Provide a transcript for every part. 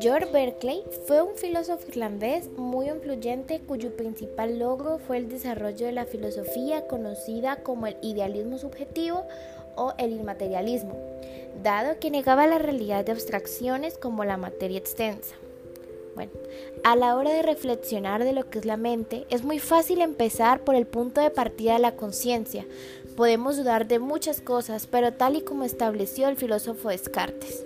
George Berkeley fue un filósofo irlandés muy influyente cuyo principal logro fue el desarrollo de la filosofía conocida como el idealismo subjetivo o el inmaterialismo, dado que negaba la realidad de abstracciones como la materia extensa. Bueno, a la hora de reflexionar de lo que es la mente, es muy fácil empezar por el punto de partida de la conciencia. Podemos dudar de muchas cosas, pero tal y como estableció el filósofo Descartes.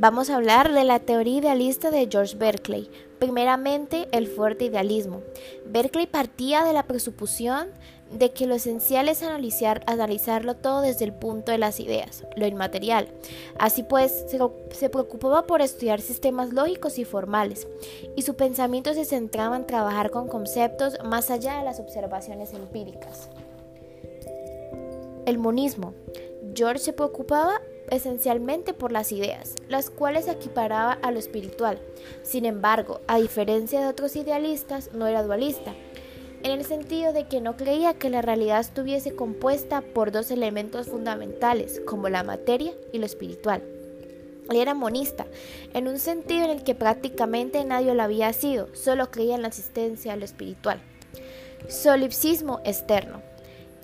Vamos a hablar de la teoría idealista de George Berkeley. Primeramente, el fuerte idealismo. Berkeley partía de la presuposición de que lo esencial es analizar, analizarlo todo desde el punto de las ideas, lo inmaterial. Así pues, se, se, preocupaba por estudiar sistemas lógicos y formales, y su pensamiento se centraba en trabajar con conceptos más allá de las observaciones empíricas. El monismo. George se preocupaba esencialmente por las ideas, las cuales equiparaba a lo espiritual. Sin embargo, a diferencia de otros idealistas, no era dualista, en el sentido de que no creía que la realidad estuviese compuesta por dos elementos fundamentales, como la materia y lo espiritual. Él era monista, en un sentido en el que prácticamente nadie lo había sido, solo creía en la existencia de lo espiritual. Solipsismo externo.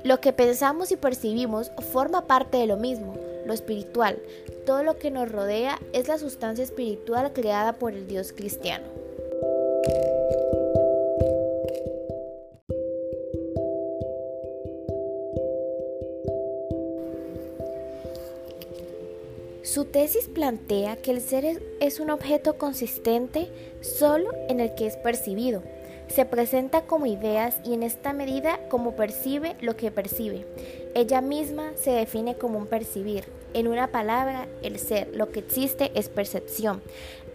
Lo que pensamos y percibimos forma parte de lo mismo, lo espiritual. Todo lo que nos rodea es la sustancia espiritual creada por el Dios cristiano. Su tesis plantea que el ser es un objeto consistente solo en el que es percibido. Se presenta como ideas y en esta medida como percibe lo que percibe. Ella misma se define como un percibir. En una palabra, el ser, lo que existe es percepción.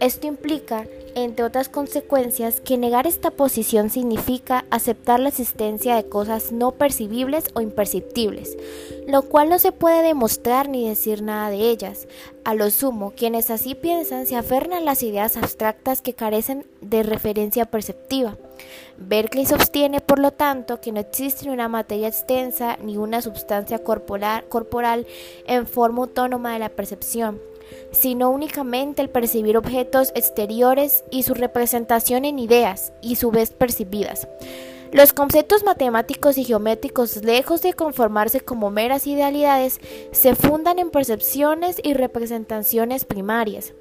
Esto implica, entre otras consecuencias, que negar esta posición significa aceptar la existencia de cosas no percibibles o imperceptibles, lo cual no se puede demostrar ni decir nada de ellas. A lo sumo, quienes así piensan se aferran a las ideas abstractas que carecen de referencia perceptiva. Berkeley sostiene, por lo tanto, que no existe una materia extensa ni una sustancia corporal en forma autónoma de la percepción, sino únicamente el percibir objetos exteriores y su representación en ideas y su vez percibidas. Los conceptos matemáticos y geométricos, lejos de conformarse como meras idealidades, se fundan en percepciones y representaciones primarias.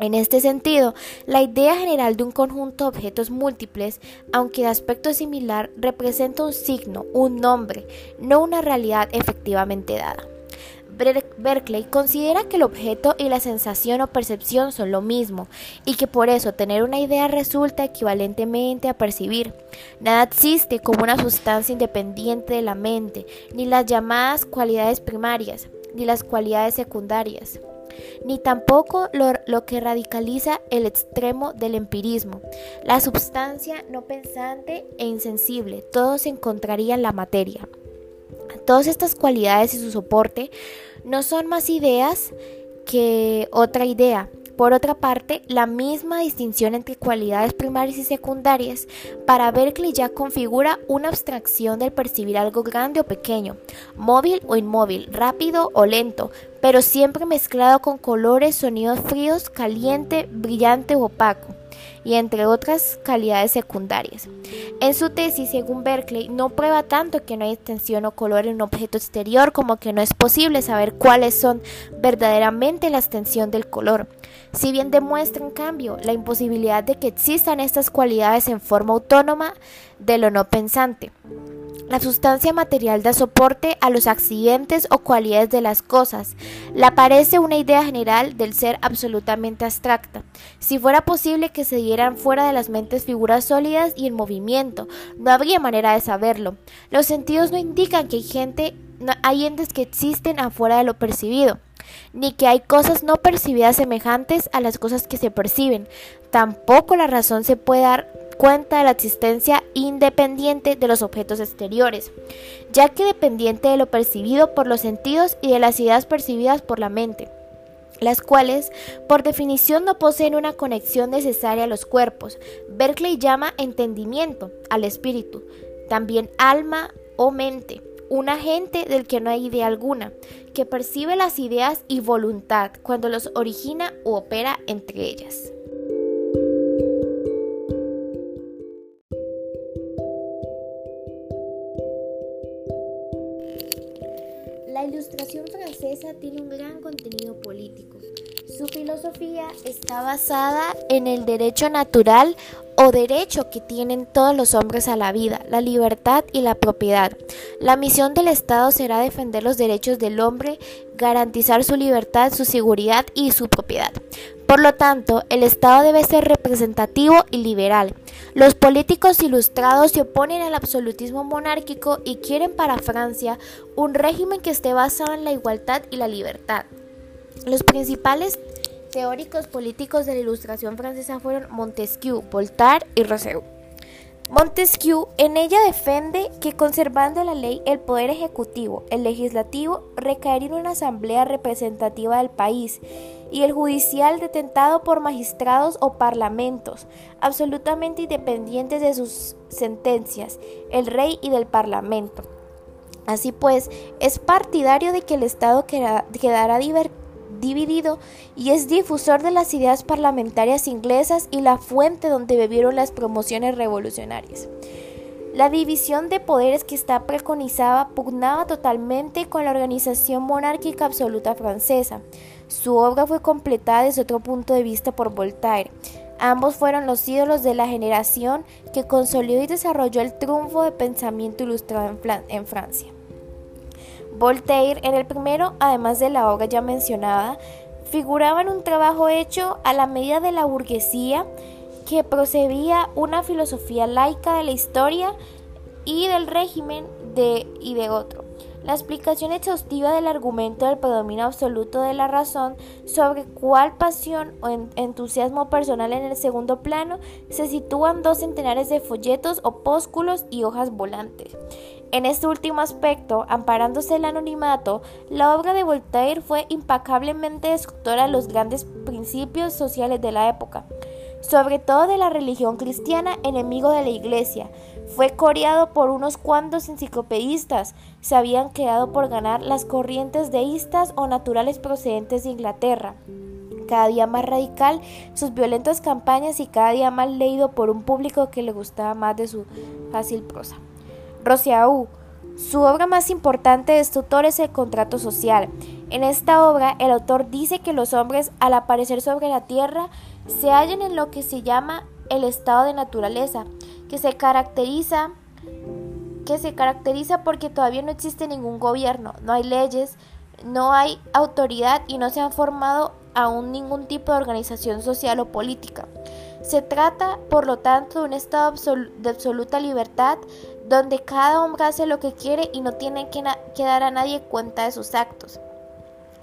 En este sentido, la idea general de un conjunto de objetos múltiples, aunque de aspecto similar, representa un signo, un nombre, no una realidad efectivamente dada. Berkeley considera que el objeto y la sensación o percepción son lo mismo y que por eso tener una idea resulta equivalentemente a percibir. Nada existe como una sustancia independiente de la mente, ni las llamadas cualidades primarias, ni las cualidades secundarias ni tampoco lo, que radicaliza el extremo del empirismo, la substancia no pensante e insensible, todo se encontraría en la materia. Todas estas cualidades y su soporte no son más ideas que otra idea, por otra parte, la misma distinción entre cualidades primarias y secundarias para Berkeley ya configura una abstracción del percibir algo grande o pequeño, móvil o inmóvil, rápido o lento, pero siempre mezclado con colores, sonidos fríos, caliente, brillante o opaco y entre otras calidades secundarias. En su tesis, según Berkeley, no prueba tanto que no hay extensión o color en un objeto exterior como que no es posible saber cuáles son verdaderamente la extensión del color. Si bien demuestra en cambio la imposibilidad de que existan estas cualidades en forma autónoma de lo no pensante. La sustancia material da soporte a los accidentes o cualidades de las cosas. Le parece una idea general del ser absolutamente abstracta. Si fuera posible que se dieran fuera de las mentes figuras sólidas y en movimiento, no habría manera de saberlo. Los sentidos no indican que hay gente, hay entes que existen afuera de lo percibido ni que hay cosas no percibidas semejantes a las cosas que se perciben. Tampoco la razón se puede dar cuenta de la existencia independiente de los objetos exteriores, ya que dependiente de lo percibido por los sentidos y de las ideas percibidas por la mente las cuales por definición no poseen una conexión necesaria a los cuerpos. Berkeley llama entendimiento al espíritu, también alma o mente un agente del que no hay idea alguna, que percibe las ideas y voluntad cuando los origina u opera entre ellas. Tiene un gran contenido político. Su filosofía está basada en el derecho natural o derecho que tienen todos los hombres a la vida, la libertad y la propiedad. La misión del Estado será defender los derechos del hombre, garantizar su libertad, su seguridad y su propiedad. Por lo tanto, el Estado debe ser representativo y liberal. Los políticos ilustrados se oponen al absolutismo monárquico y quieren para Francia un régimen que esté basado en la igualdad y la libertad. Los principales teóricos políticos de la Ilustración francesa fueron Montesquieu, Voltaire y Rousseau. Montesquieu en ella defiende que conservando la ley el poder ejecutivo, el legislativo recaería en una asamblea representativa del país y el judicial detentado por magistrados o parlamentos, absolutamente independientes de sus sentencias, el rey y del parlamento. Así pues, es partidario de que el Estado quedará dividido y es difusor de las ideas parlamentarias inglesas y la fuente donde bebieron las promociones revolucionarias. La división de poderes que está preconizada pugnaba totalmente con la organización monárquica absoluta francesa. Su obra fue completada desde otro punto de vista por Voltaire. Ambos fueron los ídolos de la generación que consolidó y desarrolló el triunfo de pensamiento ilustrado en, en Francia. Voltaire en el primero, además de la obra ya mencionada, figuraba en un trabajo hecho a la medida de la burguesía que procedía una filosofía laica de la historia y del régimen de y de otro. La explicación exhaustiva del argumento del predominio absoluto de la razón sobre cuál pasión o entusiasmo personal en el segundo plano se sitúan dos centenares de folletos, opúsculos y hojas volantes. En este último aspecto, amparándose el anonimato, la obra de Voltaire fue impecablemente destructora de los grandes principios sociales de la época, sobre todo de la religión cristiana, enemigo de la Iglesia, fue coreado por unos cuantos enciclopedistas. Se habían quedado por ganar las corrientes deístas o naturales procedentes de Inglaterra. Cada día más radical, sus violentas campañas y cada día más leído por un público que le gustaba más de su fácil prosa. Rousseau, su obra más importante de este autor es El contrato social. En esta obra, el autor dice que los hombres, al aparecer sobre la tierra, se hallan en lo que se llama el estado de naturaleza, que se caracteriza que se caracteriza porque todavía no existe ningún gobierno, no hay leyes, no hay autoridad y no se han formado aún ningún tipo de organización social o política. Se trata, por lo tanto, de un estado de absoluta libertad donde cada hombre hace lo que quiere y no tiene que, dar a nadie cuenta de sus actos.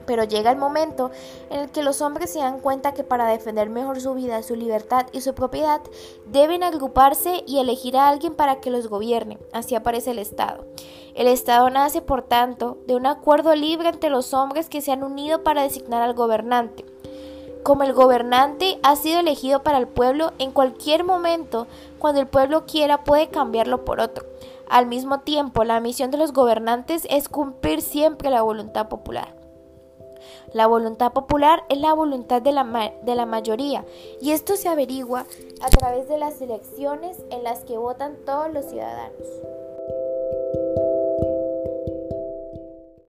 Pero llega el momento en el que los hombres se dan cuenta que para defender mejor su vida, su libertad y su propiedad, deben agruparse y elegir a alguien para que los gobierne. Así aparece el Estado. El Estado nace, por tanto, de un acuerdo libre entre los hombres que se han unido para designar al gobernante. Como el gobernante ha sido elegido para el pueblo, en cualquier momento, cuando el pueblo quiera, puede cambiarlo por otro. Al mismo tiempo, la misión de los gobernantes es cumplir siempre la voluntad popular. La voluntad popular es la voluntad de la, de la mayoría y esto se averigua a través de las elecciones en las que votan todos los ciudadanos.